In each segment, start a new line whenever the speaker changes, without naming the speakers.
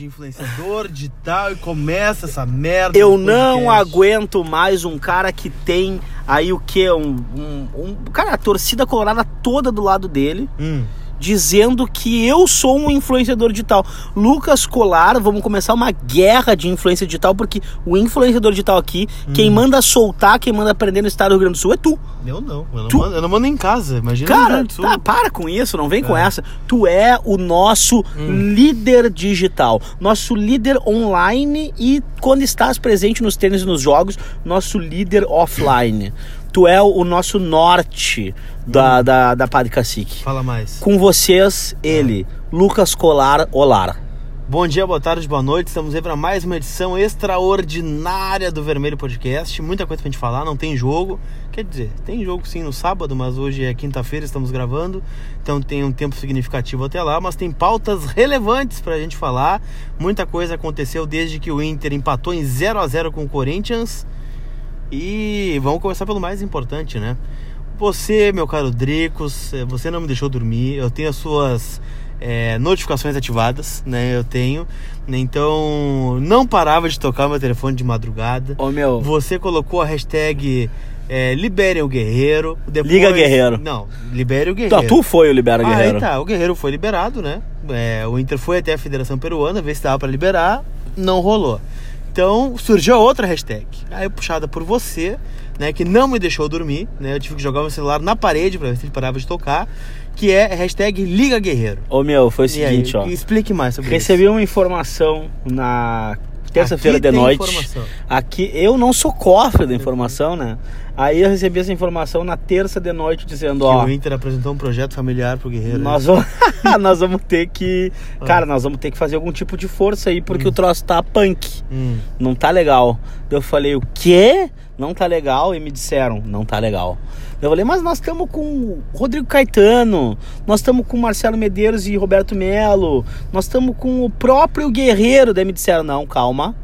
de influenciador digital e começa essa merda.
Eu não aguento mais um cara que tem aí o que? Um, um, um- Cara, a torcida colorada toda do lado dele,
Hum.
Dizendo que eu sou um influenciador digital. Lucas Colar, vamos começar uma guerra de influência digital, porque o influenciador digital aqui,
Hum.
quem manda soltar, quem manda aprender no estado do Rio Grande do Sul é tu.
Eu não. Eu não,
Tu-
mando, eu não mando em casa. Imagina
Cara, tá, para com isso, não vem com
É.
essa. Tu é o nosso
Hum.
líder digital, nosso líder online e quando estás presente nos tênis e nos jogos, nosso líder offline. Tu é o, nosso norte
Hum.
da, da, da Padre Cacique.
Fala mais.
Com vocês, ele, Lucas Colar Olar.
Bom dia, boa tarde, boa noite. Estamos aí para mais uma edição extraordinária do Vermelho Podcast. Muita coisa pra gente falar, não tem jogo. Quer dizer, tem jogo sim no sábado, mas hoje é quinta-feira, estamos gravando. Então tem um tempo significativo até lá, mas tem pautas relevantes pra gente falar. Muita coisa aconteceu desde que o Inter empatou em 0 a 0 com o Corinthians. E vamos começar pelo mais importante, né? Você, meu caro Dricos, eh, você não me deixou dormir. Eu tenho as suas eh, notificações ativadas, né? Eu tenho. Então, não parava de tocar meu telefone de madrugada.
Ô meu,
Você colocou a hashtag eh, Liberem o Guerreiro. Depois...
Liga Guerreiro.
Não, Libere o Guerreiro.
tá, tu foi o Libera Guerreiro.
Aí tá, o Guerreiro foi liberado, né? É, o Inter foi até a Federação Peruana ver se dava pra liberar, não rolou. Então surgiu outra hashtag, aí puxada por você, né? Que não me deixou dormir, né? Eu tive que jogar meu celular na parede pra ver se ele parava de tocar, que é a hashtag Liga Guerreiro.
Ô meu, foi o
E aí,
seguinte, ó.
explique mais sobre
Recebi uma informação na terça-feira de noite.
informação.
Aqui eu não sou cofre da informação, né? Aí eu recebi essa informação na terça de noite dizendo.
Que
ó,
o Inter apresentou um projeto familiar pro Guerreiro. né?
nós vamos, nós vamos ter que,
Ah.
cara, nós vamos ter que fazer algum tipo de força aí porque o troço tá punk,
Hum.
não tá legal. Eu falei, o quê? Não tá legal? E me disseram, não tá legal. Eu falei, mas nós estamos com o Rodrigo Caetano, nós estamos com Marcelo Medeiros e Roberto Melo, nós estamos com o próprio Guerreiro. Daí me disseram, não, calma.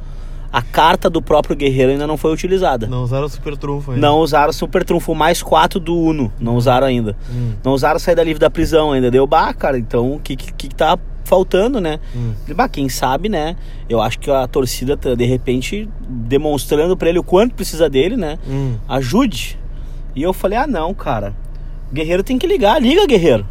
A carta do próprio Guerreiro ainda não foi utilizada.
Não usaram o super trunfo ainda.
Não usaram o Super Trunfo mais 4 do Uno. Não usaram ainda.
Hum.
Não usaram saída livre da prisão ainda. Deu, bah, cara, então o que, que, que tá faltando, né?
Hum.
Bah, quem sabe, né? Eu acho que a torcida, tá, de repente, demonstrando pra ele o quanto precisa dele, né?
Hum.
Ajude. E eu falei, ah, não, cara. O Guerreiro tem que ligar. Liga, Guerreiro.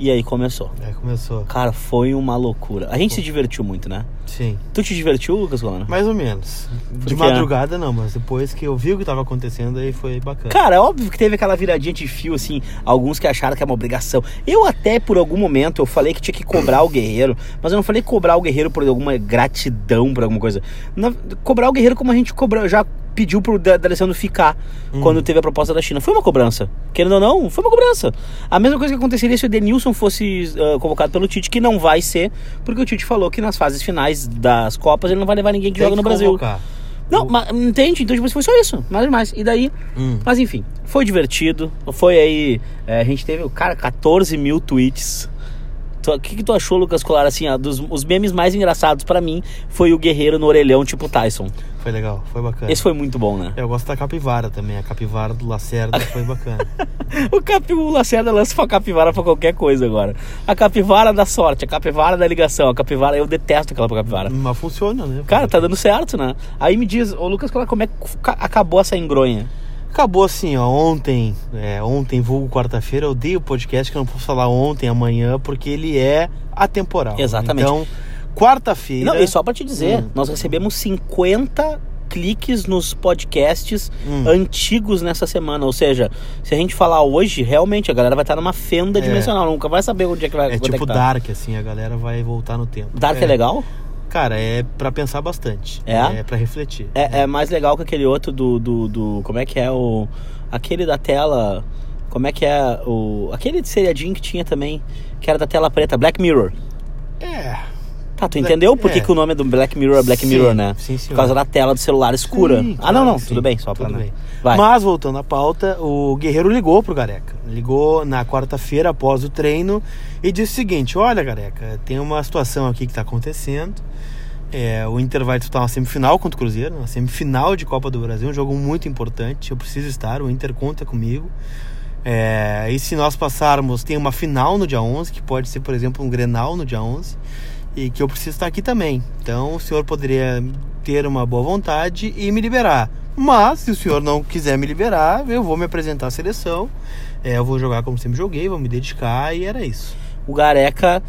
E aí começou.
Aí começou.
Cara, foi uma loucura. A gente se divertiu muito, né?
Sim.
Tu te divertiu, Lucas Golana?
Mais ou menos. De
quê?
madrugada não, mas depois que eu vi o que tava acontecendo aí foi bacana.
Cara, é óbvio que teve aquela viradinha de fio, assim, alguns que acharam que é uma obrigação. Eu até, por algum momento, eu falei que tinha que cobrar o guerreiro, mas eu não falei cobrar o guerreiro por alguma gratidão, por alguma coisa. Na- cobrar o guerreiro como a gente cobra, já pediu pro Da- D'Alessandro ficar quando teve a proposta da China. Foi uma cobrança. Querendo ou não, foi uma cobrança. A mesma coisa que aconteceria se o Denilson fosse ah, convocado pelo Tite, que não vai ser, porque o Tite falou que nas fases finais das Copas ele não vai levar ninguém que
Tem
joga no
que
Brasil.
convocar.
Não, mas entende? Então, tipo, foi só isso, nada demais. E daí,
Hum.
mas enfim, foi divertido. Foi aí. é, a gente teve, cara, 14 mil tweets. O que, que tu achou, Lucas Colar? Assim, ó, dos, os memes mais engraçados pra mim foi o guerreiro no orelhão, tipo Tyson.
Foi legal, foi bacana.
Esse foi muito bom, né?
Eu gosto da capivara também, a capivara do Lacerda foi bacana.
O, capi, o Lacerda lança pra capivara pra qualquer coisa agora. A capivara da sorte, a capivara da ligação, a capivara. Eu detesto aquela capivara.
Mas funciona, né?
Cara, tá dando certo, né? Aí me diz, ô Lucas como é que ca- acabou essa engronha?
Acabou assim, ó, ontem, é, ontem, vulgo quarta-feira, eu dei o podcast que eu não posso falar ontem, amanhã, porque ele é atemporal.
Exatamente.
Então, quarta-feira...
Não, e só pra te dizer,
Hum.
nós recebemos 50 cliques nos podcasts
Hum.
antigos nessa semana. Ou seja, se a gente falar hoje, realmente a galera vai estar numa fenda
É.
dimensional. Nunca vai saber onde é que vai
É tipo
que tá.
Dark, assim, a galera vai voltar no tempo.
Dark é. legal?
Cara, é pra pensar bastante.
É?
É pra refletir.
É, é mais legal que aquele outro do, do, do- Como é que é o. Aquele da tela. Como é que é o. Aquele seriadinho que tinha também, que era da tela preta, Black Mirror.
É.
Tá, tu
Black-
entendeu por que,
é.
que o nome do Black Mirror é Black
Sim,
Mirror, né?
sim, senhor.
Por causa da tela do celular escura.
Sim,
ah, não, não,
claro,
tudo
sim.
bem, só pra.
Tudo
né?
bem.
Vai.
Mas, voltando à pauta, o Guerreiro ligou pro Gareca. Ligou na quarta-feira após o treino e disse o seguinte: Olha, Gareca, tem uma situação aqui que tá acontecendo. É, o Inter vai disputar uma semifinal contra o Cruzeiro, uma semifinal de Copa do Brasil, um jogo muito importante. Eu preciso estar, o Inter conta comigo. É, e se nós passarmos, tem uma final no dia 11, que pode ser, por exemplo, um Grenal no dia 11. e que eu preciso estar aqui também. Então o senhor poderia ter uma boa vontade e me liberar. Mas se o senhor não quiser me liberar, eu vou me apresentar à seleção. É, eu vou jogar como sempre joguei, vou me dedicar e era isso.
O Gareca,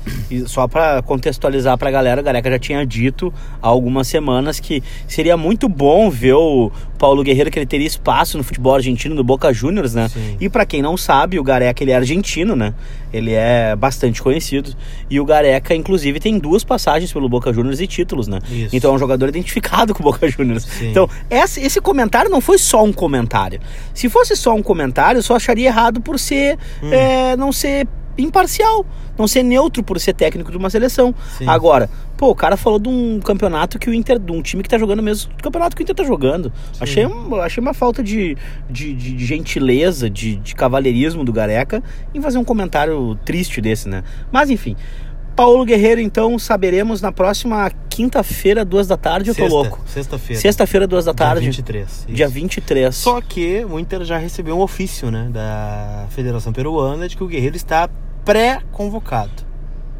só para contextualizar pra galera, o Gareca já tinha dito há algumas semanas que seria muito bom ver o Paulo Guerreiro que ele teria espaço no futebol argentino no Boca Juniors, né?
Sim.
E pra quem não sabe, o Gareca ele é argentino, né? Ele é bastante conhecido e o Gareca inclusive tem duas passagens pelo Boca Juniors e títulos, né?
Isso.
Então é um jogador identificado com o Boca Juniors.
Sim.
Então, esse, esse comentário não foi só um comentário. Se fosse só um comentário, eu só acharia errado por ser
Hum.
é, não ser imparcial, não ser neutro por ser técnico de uma seleção.
Sim.
Agora, pô, o cara falou de um campeonato que o Inter, de um time que tá jogando o mesmo campeonato que o Inter tá jogando. Achei, um- achei uma falta de, de, de- de gentileza, de, de cavalheirismo do Gareca em fazer um comentário triste desse, né? Mas enfim. Paulo Guerreiro, então, saberemos na próxima quinta-feira, duas da tarde, eu tô
Sexta-
louco.
Sexta-feira.
Sexta-feira, duas da
Dia
tarde.
23.
Dia
isso.
23.
Só que o Inter já recebeu um ofício, né, da Federação Peruana de que o Guerreiro está pré-convocado.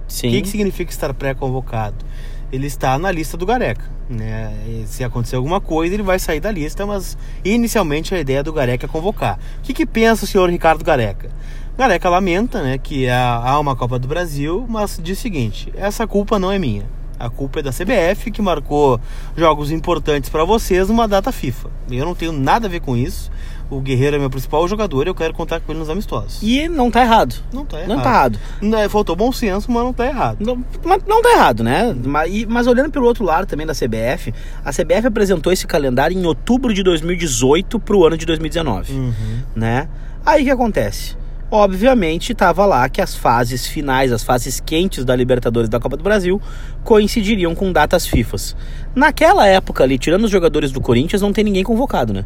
Sim.
O que, que significa estar pré-convocado? Ele está na lista do Gareca. Né? E se acontecer alguma coisa, ele vai sair da lista, mas inicialmente a ideia do Gareca é convocar. O que, que pensa o senhor Ricardo Gareca? Gareca lamenta né, que há uma Copa do Brasil, mas diz o seguinte: essa culpa não é minha. A culpa é da CBF, que marcou jogos importantes para vocês numa data FIFA. Eu não tenho nada a ver com isso. O Guerreiro é meu principal jogador e eu quero contar com ele nos amistosos.
E não tá errado.
Não tá errado.
Não tá errado.
Não é- Faltou bom senso, mas não tá errado.
Não, mas não tá errado, né? Mas, mas olhando pelo outro lado também da CBF, a CBF apresentou esse calendário em outubro de 2018 pro ano de 2019,
Uhum.
né? Aí o que acontece? Obviamente estava lá que as fases finais, as fases quentes da Libertadores da Copa do Brasil coincidiriam com datas FIFAs. Naquela época ali, tirando os jogadores do Corinthians, não tem ninguém convocado, né?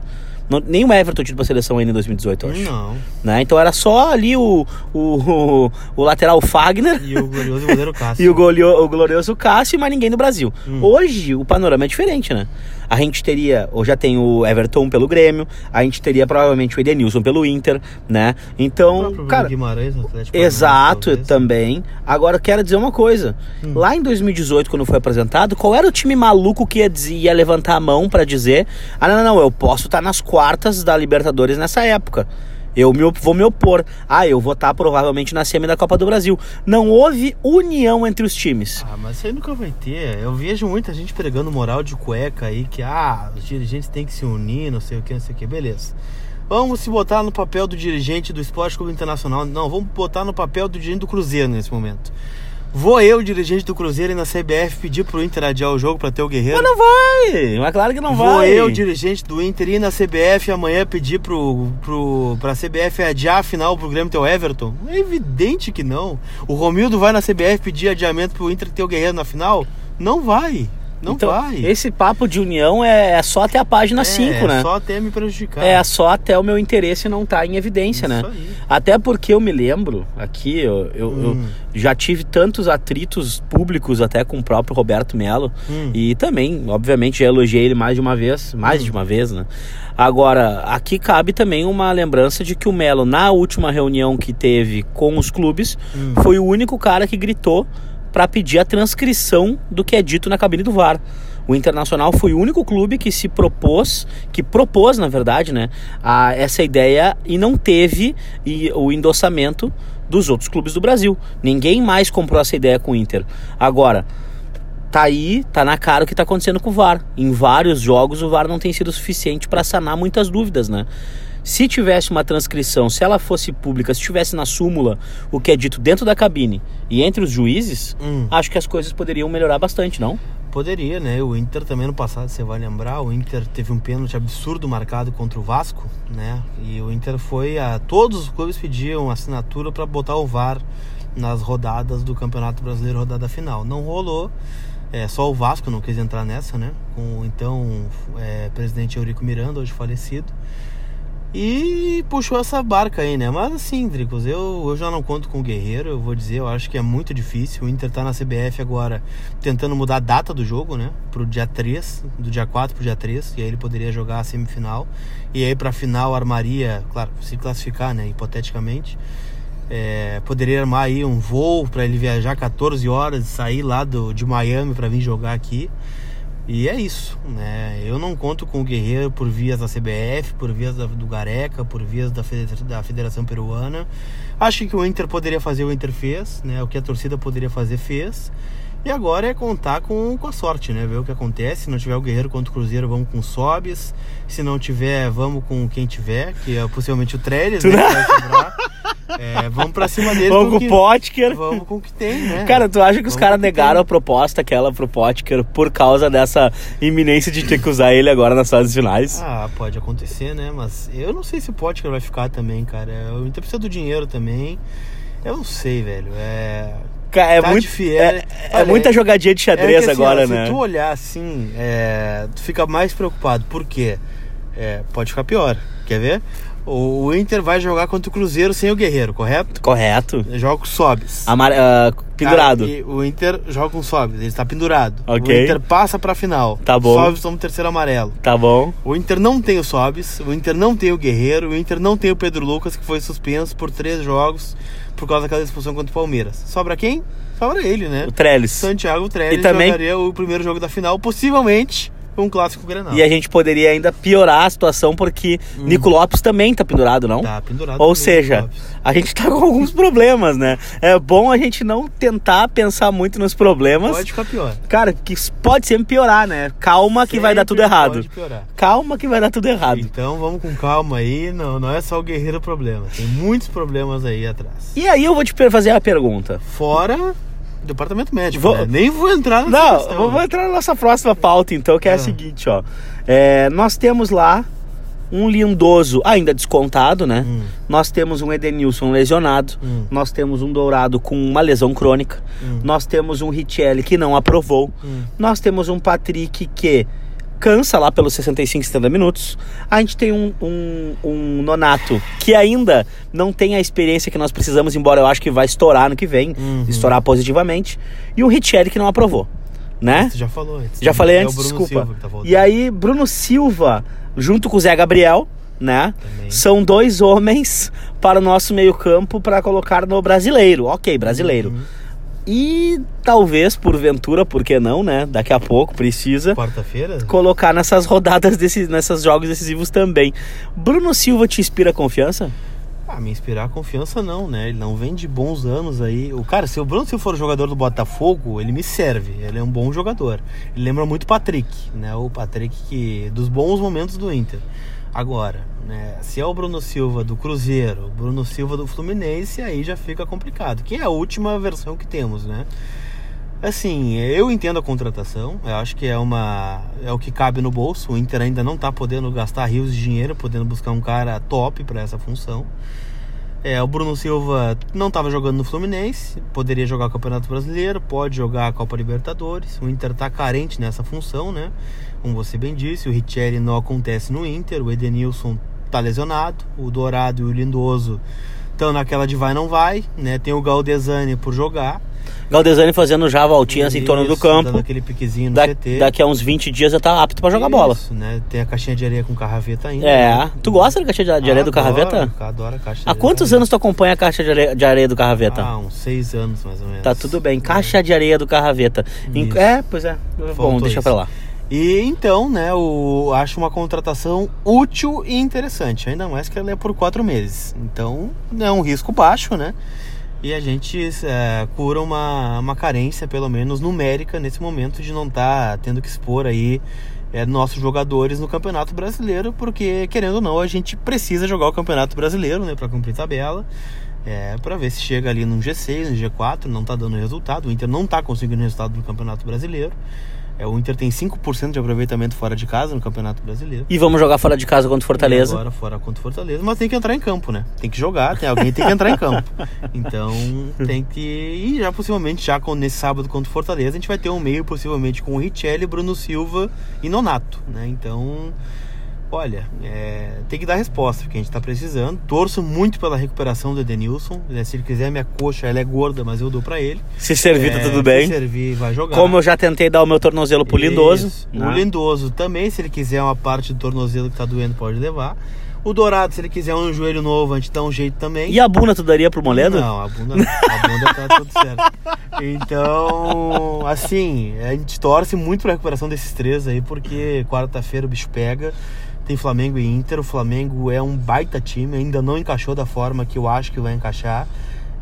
Não- nem o Everton tinha ido pra seleção ainda em 2018, eu acho.
Não.
Né? Então era só ali o, o, o, lateral Fagner
E o glorioso goleiro Cássio.
e o, golio- o glorioso Cássio, mas ninguém no Brasil.
Hum.
Hoje o panorama é diferente, né? A gente teria, ou já tem o Everton pelo Grêmio, a gente teria provavelmente o Edenilson pelo Inter, né?
O
Então,
próprio
cara,
Guimarães, no Atlético
Exato,
talvez.
também. Agora eu quero dizer uma coisa.
Hum.
Lá em 2018, quando foi apresentado, qual era o time maluco que ia, dizer- ia levantar a mão pra dizer: "Ah, não, não, não, eu posso estar nas quartas da Libertadores nessa época. Eu me vou me opor. Ah, eu vou estar provavelmente na semi da Copa do Brasil. Não houve união entre os times.
Ah, mas isso aí nunca vai ter. Eu vejo muita gente pregando moral de cueca aí, que ah, os dirigentes têm que se unir, não sei o que, não sei o que, beleza. Vamos se botar no papel do dirigente do Esporte Clube Internacional. Não, vamos botar no papel do dirigente do Cruzeiro nesse momento. Vou eu, dirigente do Cruzeiro, e na CBF pedir pro Inter adiar o jogo pra ter o Guerreiro?
Mas não vai! Mas claro que não
Vou
vai.
eu, dirigente do Inter, ir na CBF amanhã pedir pro, pro, pra CBF adiar a final pro Grêmio ter o Everton? É evidente que não. O Romildo vai na CBF pedir adiamento pro Inter ter o Guerreiro na final? Não vai. Não
então,
vai.
esse papo de união é, é só até a página 5,
é,
né?
só até me prejudicar.
É só até o meu interesse não estar em evidência, né?
Isso aí.
Até porque eu me lembro, aqui, eu, eu, eu
Hum.
já tive tantos atritos públicos até com o próprio Roberto Melo.
Hum.
E também, obviamente, já elogiei ele mais de uma vez, mais de uma vez, né? Agora, aqui cabe também uma lembrança de que o Melo, na última reunião que teve com os clubes,
Hum.
foi o único cara que gritou para pedir a transcrição do que é dito na cabine do VAR. O Internacional foi o único clube que se propôs, que propôs, na verdade, né, a essa ideia e não teve e, o endossamento dos outros clubes do Brasil. Ninguém mais comprou essa ideia com o Inter. Agora, tá aí, tá na cara o que tá acontecendo com o VAR. Em vários jogos o VAR não tem sido suficiente para sanar muitas dúvidas, né? Se tivesse uma transcrição, se ela fosse pública, se tivesse na súmula o que é dito dentro da cabine e entre os juízes,
Hum.
acho que as coisas poderiam melhorar bastante, não?
Poderia, né? O Inter também no passado, você vai lembrar, o Inter teve um pênalti absurdo marcado contra o Vasco, né? E o Inter foi a todos os clubes pediam assinatura para botar o VAR nas rodadas do Campeonato Brasileiro, rodada final. Não rolou. É, só o Vasco não quis entrar nessa, né? Com então é, presidente Eurico Miranda, hoje falecido. E puxou essa barca aí, né? Mas assim, Dricos, eu, eu já não conto com o Guerreiro, eu vou dizer, eu acho que é muito difícil. O Inter tá na CBF agora tentando mudar a data do jogo, né? Pro dia 3, do dia 4 pro dia 3, e aí ele poderia jogar a semifinal. E aí pra final armaria, claro, se classificar, né? Hipoteticamente. É, poderia armar aí um voo para ele viajar 14 horas e sair lá do, de Miami para vir jogar aqui. E é isso, né? Eu não conto com o Guerreiro por vias da CBF, por vias da, do Gareca, por vias da, da Federação Peruana. Acho que o Inter poderia fazer, o Inter fez, né? O que a torcida poderia fazer, fez. E agora é contar com, com a sorte, né? Ver o que acontece. Se não tiver o Guerreiro contra o Cruzeiro, vamos com o Sobes. Se não tiver, vamos com quem tiver, que é possivelmente o Trellis, né? Que vai sobrar. É, vamos pra cima dele.
Vamos com o Potker.
Vamos com o que tem, né?
Cara, tu acha que os caras negaram a proposta aquela pro Potker por causa dessa iminência de ter que usar ele agora nas fases finais?
Ah, pode acontecer, né? Mas eu não sei se o Potker vai ficar também, cara. O Inter precisa do dinheiro também. Eu não sei, velho. É.
Ca- É,
tá
muito,
difícil.
é, é
Olha,
muita jogadinha de
é
xadrez
que, assim,
agora,
ó,
né?
Se tu olhar assim, é, tu fica mais preocupado. Por quê? É, pode ficar pior. Quer ver? O, Inter vai jogar contra o Cruzeiro sem o Guerreiro, correto?
Correto.
Joga com o Sobes.
Amar- ah, pendurado.
Cara, o Inter joga com o Sobes, ele está pendurado.
Ok.
O Inter passa pra final.
Tá bom.
Sobes toma o terceiro amarelo.
Tá bom.
O Inter não tem o Sobes, o Inter não tem o Guerreiro, o Inter não tem o Pedro Lucas, que foi suspenso por três jogos por causa daquela expulsão contra o Palmeiras. Sobra quem? Sobra ele, né?
O Trellis.
Santiago Trellis
E também-
jogaria o primeiro jogo da final, possivelmente um clássico Grenal.
E a gente poderia ainda piorar a situação porque Nico Lopes também tá pendurado, não?
Hum. Tá pendurado.
Ou seja,
Lopes.
a gente tá com alguns problemas, né? É bom a gente não tentar pensar muito nos problemas.
pode ficar pior.
Cara, que pode sempre piorar, né? Calma que vai dar tudo
Sempre
errado.
Pode piorar.
Calma que vai dar tudo errado.
Então vamos com calma aí, não, não é só o Guerreiro problema, tem muitos problemas aí atrás.
E aí eu vou te fazer a pergunta.
Fora departamento médico,
Vou-
né? Nem vou entrar nessa
Não,
questão,
vamos
né?
entrar na nossa próxima pauta então, que é a
Ah.
seguinte, ó. É, nós temos lá um lindoso ainda descontado, né?
Hum,
Nós temos um Edenilson lesionado.
hum,
Nós temos um Dourado com uma lesão crônica.
hum,
Nós temos um Richelli que não aprovou.
hum.
Nós temos um Patrick que cansa lá pelos 65, 70 minutos. A gente tem um, um, um Nonato que ainda não tem a experiência que nós precisamos, embora eu acho que vai estourar no que vem,
Uhum.
estourar positivamente. E um Richelli que não aprovou, né?
Você já falou antes.
Já falei
É
antes,
Bruno
desculpa.
Tá.
E aí, Bruno Silva, junto com o Zé Gabriel, né?
Também.
São dois homens para o nosso meio-campo para colocar no brasileiro. Ok, brasileiro.
Uhum.
E talvez, porventura, por que não, né? Daqui a pouco precisa
Quarta-feira?
colocar nessas rodadas, desses, nessas jogos decisivos também. Bruno Silva te inspira confiança?
Ah, me inspirar confiança não, né? Ele não vem de bons anos aí. O cara, se o Bruno Silva for jogador do Botafogo, ele me serve. Ele é um bom jogador. Ele lembra muito o Patrick, né? O Patrick que dos bons momentos do Inter. Agora, né? Se é o Bruno Silva do Cruzeiro, Bruno Silva do Fluminense, aí já fica complicado. Que é a última versão que temos, né? Assim, eu entendo a contratação. Eu acho que é uma é o que cabe no bolso. O Inter ainda não tá podendo gastar rios de dinheiro, podendo buscar um cara top para essa função. É, o Bruno Silva não estava jogando no Fluminense, poderia jogar o Campeonato Brasileiro, pode jogar a Copa Libertadores. O Inter tá carente nessa função, né? Como você bem disse, o Richelli não acontece no Inter, o Edenilson tá lesionado, o Dourado e o Lindoso estão naquela de vai não vai, né? Tem o Galdesani por jogar.
Galdesani fazendo já voltinhas em torno do
Isso,
campo.
Dando aquele piquezinho no
Da-
CT.
daqui a uns 20 dias já tá apto pra jogar bola.
Isso, né? Tem a caixinha de areia com carraveta ainda.
É.
né?
Tu gosta da caixa de areia do
Adoro,
Carraveta?
Adoro a caixa de
Há quantos anos tu acompanha a caixa de areia, de areia do Carraveta?
Ah, uns seis anos mais ou menos.
Tá tudo bem. Caixa de areia do Carraveta.
Isso.
É, pois é. Bom,
Faltou
deixa
isso.
pra lá.
E então, né, o, acho uma contratação útil e interessante, ainda mais que ela é por quatro meses. Então, é um risco baixo, né? E a gente é, cura uma, uma carência, pelo menos numérica, nesse momento de não estar tendo que expor aí é, nossos jogadores no Campeonato Brasileiro, porque, querendo ou não, a gente precisa jogar o Campeonato Brasileiro, né, para cumprir tabela. É, para ver se chega ali no G6, no G4, não tá dando resultado. O Inter não tá conseguindo resultado no Campeonato Brasileiro. É, o Inter tem 5% de aproveitamento fora de casa no Campeonato Brasileiro.
E vamos jogar fora de casa contra o Fortaleza.
E agora fora contra o Fortaleza, mas tem que entrar em campo, né? Tem que jogar, tem alguém tem que entrar em campo. Então tem que. E já possivelmente, já nesse sábado contra o Fortaleza, a gente vai ter um meio possivelmente com o Richelli, Bruno Silva e Nonato, né? Então. Olha, é, tem que dar resposta, porque a gente tá precisando. Torço muito pela recuperação do Edenilson. né? Se ele quiser minha coxa, ela é gorda, mas eu dou pra ele.
Se servir, tá
É,
tudo
Se
bem.
servir, vai jogar.
Como eu já tentei dar o meu tornozelo pro Lindoso. Né?
O Lindoso também, se ele quiser uma parte do tornozelo que tá doendo, pode levar. O Dourado, se ele quiser um joelho novo, a gente dá um jeito também.
E a bunda tu daria pro Moledo?
Não, a bunda não. A bunda tá tudo certo. Então, assim, a gente torce muito pra recuperação desses três aí, porque quarta-feira o bicho pega. Tem Flamengo e Inter. O Flamengo é um baita time, ainda não encaixou da forma que eu acho que vai encaixar.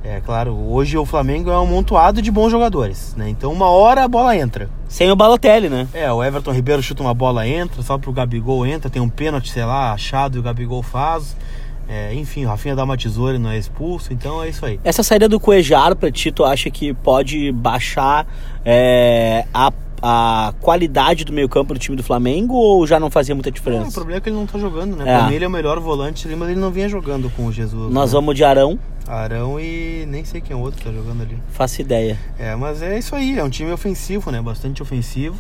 É claro, hoje o Flamengo é um montoado de bons jogadores, né? Então uma hora a bola entra.
Sem o Balotelli, né?
É, o Everton Ribeiro chuta uma bola, entra, só pro Gabigol entra, tem um pênalti, sei lá, achado e o Gabigol faz. É, enfim, o Rafinha dá uma tesoura e não é expulso, então é isso aí.
Essa saída do Cuejar pra ti, tu acha que pode baixar é, a, a qualidade do meio campo do time do Flamengo ou já não fazia muita
Não,
diferença?
o problema é que ele não tá jogando, né?
É.
Pra mim ele é o melhor volante, mas ele não vinha jogando com o Jesus.
Nós
né?
vamos de Arão,
Arão e nem sei quem é o outro que tá jogando ali.
faço ideia.
É, mas é isso aí, é um time ofensivo, né? Bastante ofensivo.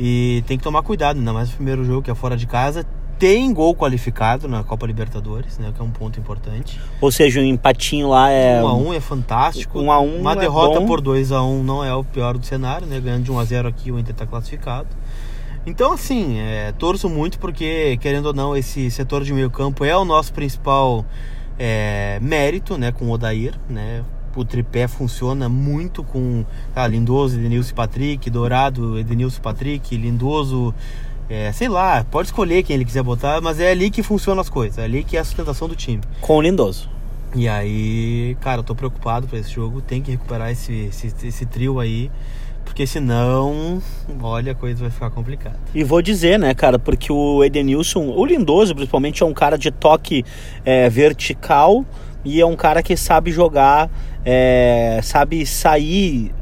E tem que tomar cuidado, ainda mais no primeiro jogo que é fora de casa. Tem gol qualificado na Copa Libertadores, né? Que é um ponto importante.
Ou seja, um empatinho lá é.
Um a um é fantástico.
Um a um
Uma
é
derrota
bom.
por 2 a 1 não é o pior do cenário, né? Ganhando de 1 a 0 aqui, o Inter tá classificado. Então, assim, é, torço muito porque, querendo ou não, esse setor de meio campo é o nosso principal é, mérito, né? Com o Odair, né? O tripé funciona muito com ah, Lindoso, Edenilson Patrick, Dourado, Edenilson e Patrick, Lindoso, é, sei lá, pode escolher quem ele quiser botar, mas é ali que funcionam as coisas, é ali que é a sustentação do time.
Com o Lindoso.
E aí, cara, eu tô preocupado pra esse jogo. Tem que recuperar esse, esse, esse trio aí. Porque senão, olha, a coisa vai ficar complicada.
E vou dizer, né, cara, porque o Edenilson, o Lindoso principalmente, é um cara de toque é, vertical e é um cara que sabe jogar, é, sabe sair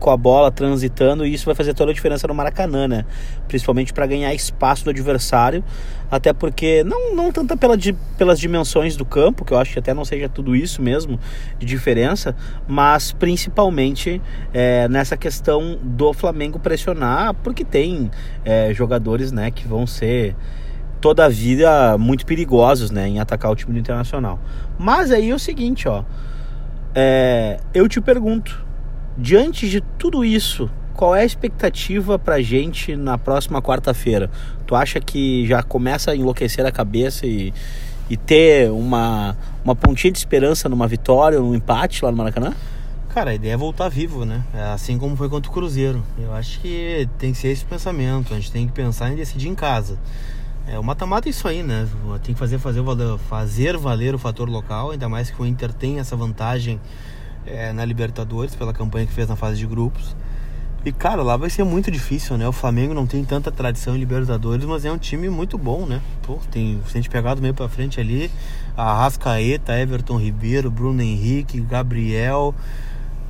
com a bola transitando e isso vai fazer toda a diferença no Maracanã, né? Principalmente para ganhar espaço do adversário, até porque não, não tanto pela, pelas dimensões do campo, que eu acho que até não seja tudo isso mesmo de diferença, mas principalmente é, nessa questão do Flamengo pressionar, porque tem é, jogadores, né, que vão ser toda a vida muito perigosos, né, em atacar o time do Internacional. Mas aí é o seguinte, ó, é, eu te pergunto, diante de tudo isso, qual é a expectativa pra gente na próxima quarta-feira? Tu acha que já começa a enlouquecer a cabeça e, e ter uma, uma pontinha de esperança numa vitória, num empate lá no Maracanã?
Cara, a ideia é voltar vivo, né? É Assim como foi contra o Cruzeiro. Eu acho que tem que ser esse pensamento. A gente tem que pensar em decidir em casa. É, o mata-mata é isso aí, né? Tem que fazer, fazer, fazer valer o fator local, ainda mais que o Inter tem essa vantagem é, na Libertadores, pela campanha que fez na fase de grupos. E, cara, lá vai ser muito difícil, né? O Flamengo não tem tanta tradição em Libertadores, mas é um time muito bom, né? Pô, tem, a gente pegar do meio pra frente ali, Arrascaeta, Everton Ribeiro, Bruno Henrique, Gabriel...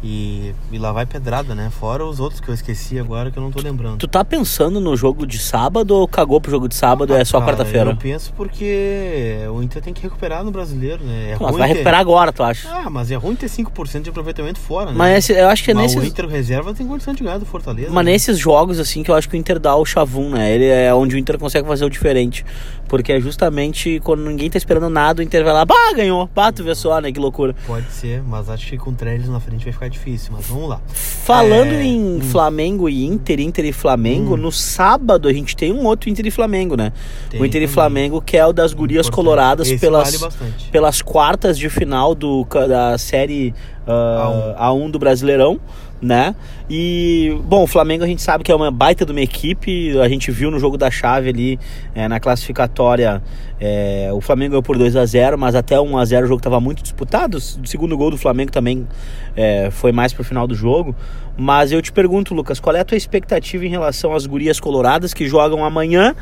E, e lá vai pedrada, né? Fora os outros que eu esqueci agora que eu não tô lembrando.
Tu tá pensando no jogo de sábado ou cagou pro jogo de sábado é só quarta-feira?
Eu penso porque o Inter tem que recuperar no brasileiro, né? É ruim
vai
ter-
recuperar agora, tu acha?
Ah, mas é ruim ter 5% de aproveitamento fora, né?
Mas esse- eu acho que é
Mas
nesses,
o Inter reserva tem condição de ganhar do Fortaleza.
mas
né?
nesses jogos assim que eu acho que o Inter dá o chavum, né? Ele é onde o Inter consegue fazer o diferente. Porque é justamente quando ninguém tá esperando nada, o Inter vai lá, bah, ganhou. Bah, tu vê só, né? Que loucura.
Pode ser, mas acho que com o Trellis na frente vai ficar difícil. Mas vamos lá.
Falando
É,
em
hum.
Flamengo e Inter, Inter e Flamengo,
Hum.
no sábado a gente tem um outro Inter e Flamengo, né?
Tem
o Inter e. Flamengo, que é o das gurias
Importante.
coloradas
Esse
pelas,
vale
pelas quartas de final do, da série ah, A1 do Brasileirão, né? E, bom, o Flamengo a gente sabe que é uma baita de uma equipe, a gente viu no jogo da chave ali, eh, na classificatória, eh, o Flamengo ganhou por 2 a 0 mas até 1 a 0 o jogo estava muito disputado, o segundo gol do Flamengo também eh, foi mais pro final do jogo, mas eu te pergunto, Lucas, qual é a tua expectativa em relação às gurias coloradas que jogam amanhã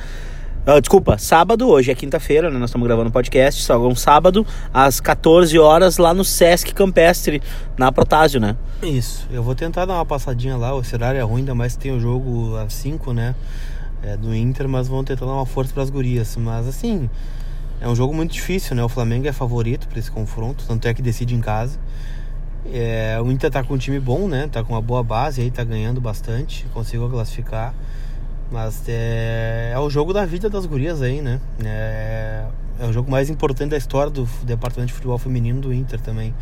ah, desculpa, sábado, hoje é quinta-feira, né? Nós estamos gravando o podcast, só um sábado, às 14 horas, lá no Sesc Campestre, na Protásio, né?
Isso, eu vou tentar dar uma passadinha lá. O cenário é ruim, ainda mais que tem o jogo às 5, né? É, do Inter, mas vamos tentar dar uma força para as gurias. Mas assim, é um jogo muito difícil, né? O Flamengo é favorito para esse confronto, tanto é que decide em casa. É, o Inter tá com um time bom, né? Tá com uma boa base aí, tá ganhando bastante, conseguiu classificar. Mas é, é o jogo da vida das gurias aí, né? É, é o jogo mais importante da história do departamento de futebol feminino do Inter também.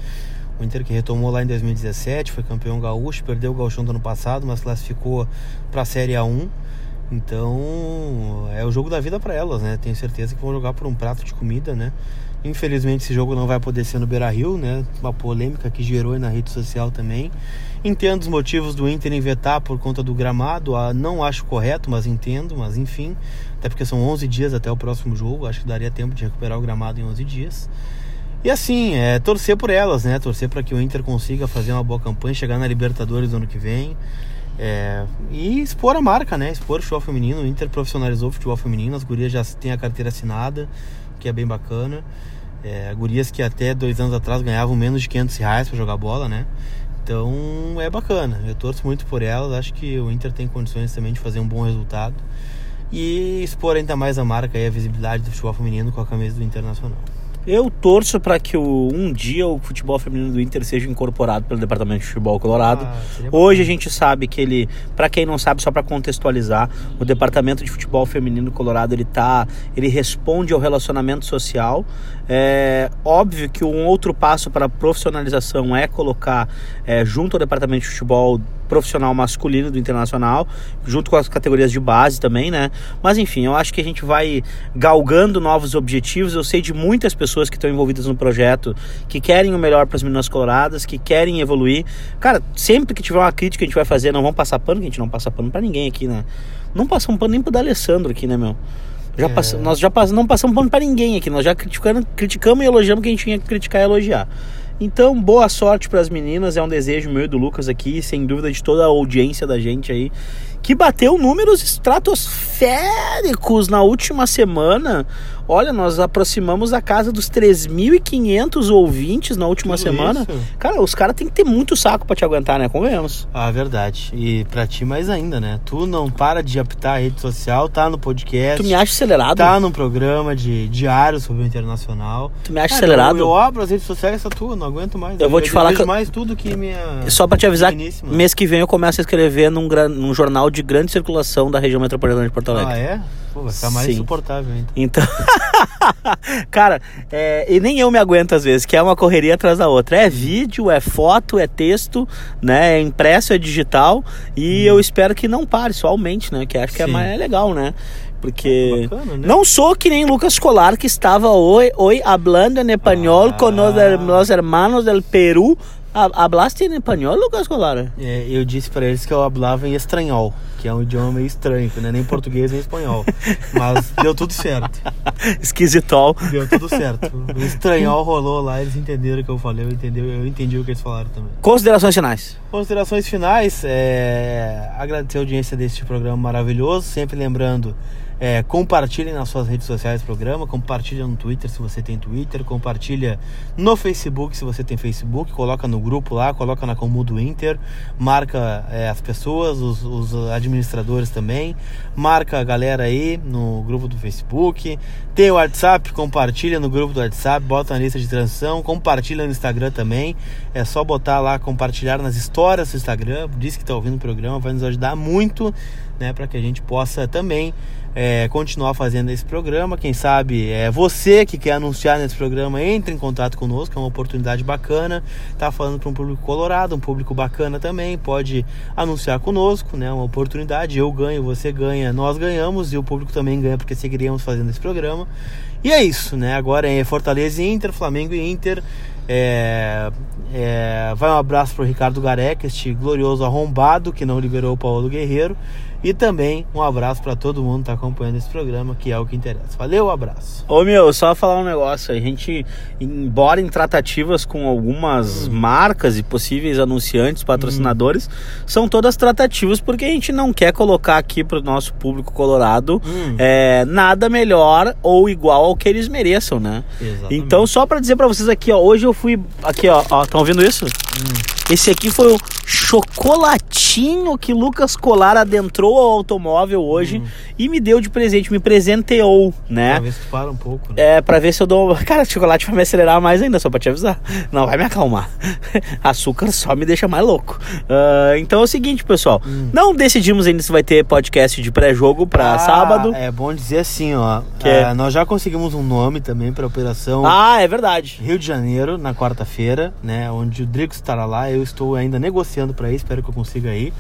O Inter que retomou lá em 2017, foi campeão gaúcho, perdeu o gauchão do ano passado, mas classificou para a Série A1. Então, é o jogo da vida para elas, né? Tenho certeza que vão jogar por um prato de comida, né? Infelizmente esse jogo não vai poder ser no Beira-Rio, né? Uma polêmica que gerou aí na rede social também. Entendo os motivos do Inter em vetar por conta do gramado, ah, não acho correto, mas entendo, mas enfim, até porque são 11 dias até o próximo jogo, acho que daria tempo de recuperar o gramado em 11 dias. E assim, é torcer por elas, né? Torcer para que o Inter consiga fazer uma boa campanha, chegar na Libertadores no ano que vem. É, e expor a marca, né? Expor o futebol feminino. O Inter profissionalizou o futebol feminino, as gurias já têm a carteira assinada, que é bem bacana. É, gurias que até dois anos atrás ganhavam menos de 500 reais para jogar bola, né? Então é bacana. Eu torço muito por elas. Acho que o Inter tem condições também de fazer um bom resultado e expor ainda mais a marca e a visibilidade do futebol feminino com a camisa do Internacional.
Eu torço para que o, um dia o futebol feminino do Inter seja incorporado pelo Departamento de Futebol Colorado.
Ah,
Hoje a gente sabe que ele, para quem não sabe, só para contextualizar, o Departamento de Futebol Feminino Colorado ele tá, ele responde ao relacionamento social. É óbvio que um outro passo para a profissionalização é colocar é, junto ao Departamento de Futebol profissional masculino do Internacional, junto com as categorias de base também, né? Mas enfim, eu acho que a gente vai galgando novos objetivos. Eu sei de muitas pessoas que estão envolvidas no projeto, que querem o melhor para as meninas coloradas, que querem evoluir. Cara, sempre que tiver uma crítica a gente vai fazer, não vamos passar pano, que a gente não passa pano para ninguém aqui, né? Não passamos pano nem pro D'Alessandro aqui, né, meu? Já
É.
pass- nós já pass- não passamos pano para ninguém aqui, nós já criticando, criticamos e elogiamos quem tinha que criticar e elogiar. Então, boa sorte para as meninas, é um desejo meu e do Lucas aqui, sem dúvida de toda a audiência da gente aí, que bateu números estratosféricos na última semana. Olha, nós aproximamos a casa dos 3.500 ouvintes na última
Tudo
semana.
isso?
Cara, os caras têm que ter muito saco para te aguentar, né? Convenhamos.
Ah, verdade. E pra ti mais ainda, né? Tu não para de apitar a rede social, tá no podcast,
Tu me acha acelerado?
tá num programa de diário sobre o internacional.
Tu me acha
Cara,
acelerado?
Eu, eu abro as redes sociais essa tua, não aguento mais.
Eu vou te falar que-
mais tudo que minha.
Só pra te avisar, mês que vem eu começo a escrever num, gran- num jornal de grande circulação da região metropolitana de Porto Alegre.
Ah, é? Pô, vai ficar mais
Sim.
insuportável ainda.
Então, cara, é, e nem eu me aguento às vezes, que é uma correria atrás da outra. É vídeo, é foto, é texto, né? É impresso, é digital. E eu espero que não pare, só aumente, né? Que acho que é
Sim.
mais legal, né? Porque
Bacana, né?
não sou que nem Lucas Colar que estava hoy, hoy hablando en español
Ah.
los, los hermanos del Perú. Ha- ¿Hablaste en español, Lucas Colar?
É, eu disse pra eles que eu hablava em estranhol, que é um idioma meio estranho, que não é nem português nem espanhol. Mas deu tudo certo.
Esquisitol.
Deu tudo certo. O estranhol rolou lá, eles entenderam o que eu falei, eu entendi, eu entendi o que eles falaram também.
Considerações finais.
Considerações finais, é, agradecer a audiência deste programa maravilhoso, sempre lembrando, é, compartilhem nas suas redes sociais o programa, compartilha no Twitter se você tem Twitter, compartilha no Facebook se você tem Facebook, coloca no grupo lá, coloca na Comudo Inter, marca é, as pessoas, os, os administradores também, marca a galera aí no grupo do Facebook, tem o WhatsApp, compartilha no grupo do WhatsApp, bota na lista de transição, compartilha no Instagram também. É só botar lá, compartilhar nas histórias do Instagram. Diz que está ouvindo o programa, vai nos ajudar muito, né? Para que a gente possa também é, continuar fazendo esse programa. Quem sabe é você que quer anunciar nesse programa, entre em contato conosco, é uma oportunidade bacana. Tá falando para um público colorado, um público bacana também. Pode anunciar conosco, né? Uma oportunidade. Eu ganho, você ganha, nós ganhamos e o público também ganha porque seguiríamos fazendo esse programa. E é isso, né? Agora é Fortaleza e Inter, Flamengo e Inter. É, é, vai um abraço pro Ricardo Gareca, este glorioso arrombado que não liberou o Paulo Guerreiro. E também um abraço para todo mundo que tá acompanhando esse programa, que é o que interessa. Valeu, abraço.
Ô meu, só falar um negócio. A gente, embora em tratativas com algumas marcas e possíveis anunciantes, patrocinadores, são todas tratativas porque a gente não quer colocar aqui pro nosso público colorado
Hum.
é, nada melhor ou igual ao que eles mereçam, né?
Exatamente.
Então, só pra dizer pra vocês aqui, ó, hoje eu fui. Aqui, ó, ó, estão ouvindo isso? Esse aqui foi o chocolatinho que Lucas Colar adentrou ao automóvel hoje e me deu de presente, me presenteou, né?
Talvez tu para um pouco, né?
É, pra ver se eu dou. Cara, chocolate vai me acelerar mais ainda, só pra te avisar. Não vai me acalmar. Açúcar só me deixa mais louco. Ah, então é o seguinte, pessoal. Não decidimos ainda se vai ter podcast de pré-jogo pra
Ah,
sábado.
É bom dizer assim, ó.
Que é?
ah, nós já conseguimos um nome também para operação
Ah, é verdade.
Rio de Janeiro, na quarta-feira, né? Onde o Drico estará lá. Eu estou ainda negociando para ir, espero que eu consiga ir.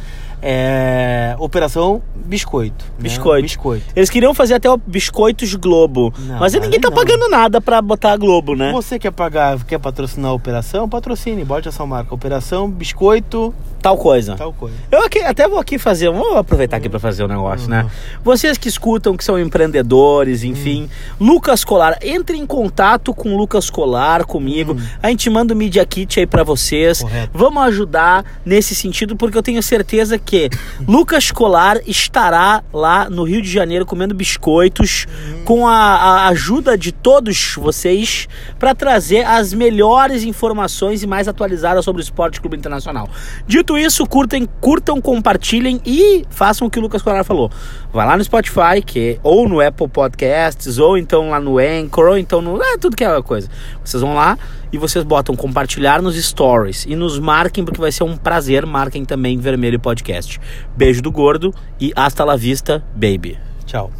É, Operação Biscoito. né?
Biscoito.
Biscoito.
Eles queriam fazer até o Biscoitos Globo.
Não,
mas ninguém tá
não.
pagando nada pra botar a Globo, né?
Você quer pagar, quer patrocinar a operação? Patrocine, bote essa marca. Operação Biscoito,
Tal coisa.
tal coisa.
Eu aqui, até vou aqui fazer, vou aproveitar aqui para fazer o negócio, né? Vocês que escutam, que são empreendedores, enfim, Lucas Colar, entre em contato com o Lucas Colar, comigo. A gente manda o Media Kit aí para vocês.
Correto.
Vamos ajudar nesse sentido, porque eu tenho certeza que Lucas Colar estará lá no Rio de Janeiro comendo biscoitos com a, a ajuda de todos vocês para trazer as melhores informações e mais atualizadas sobre o Esporte Clube Internacional. Dito isso, curtem, curtam, compartilhem e façam o que o Lucas Colar falou. Vai lá no Spotify, que ou no Apple Podcasts, ou então lá no Anchor, ou então no. É, tudo que é coisa. Vocês vão lá e vocês botam compartilhar nos stories e nos marquem, porque vai ser um prazer. Marquem também Vermelho Podcast. Beijo do gordo e hasta la vista, baby.
Tchau.